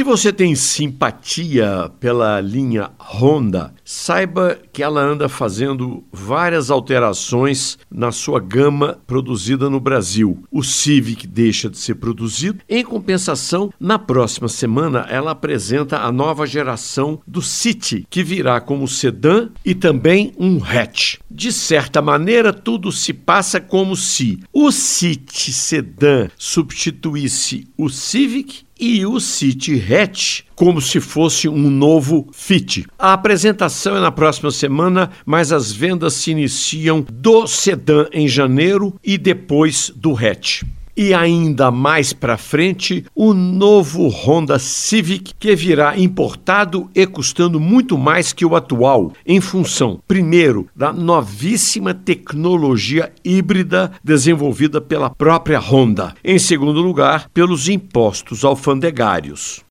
Se você tem simpatia pela linha Honda, saiba que ela anda fazendo várias alterações na sua gama produzida no Brasil. O Civic deixa de ser produzido. Em compensação, na próxima semana ela apresenta a nova geração do City, que virá como sedã e também um hatch. De certa maneira, tudo se passa como se o City sedã substituísse o Civic e o City Hatch como se fosse um novo Fit. A apresentação é na próxima semana, mas as vendas se iniciam do sedã em janeiro e depois do hatch e ainda mais para frente o novo Honda Civic que virá importado e custando muito mais que o atual, em função, primeiro, da novíssima tecnologia híbrida desenvolvida pela própria Honda, em segundo lugar, pelos impostos alfandegários.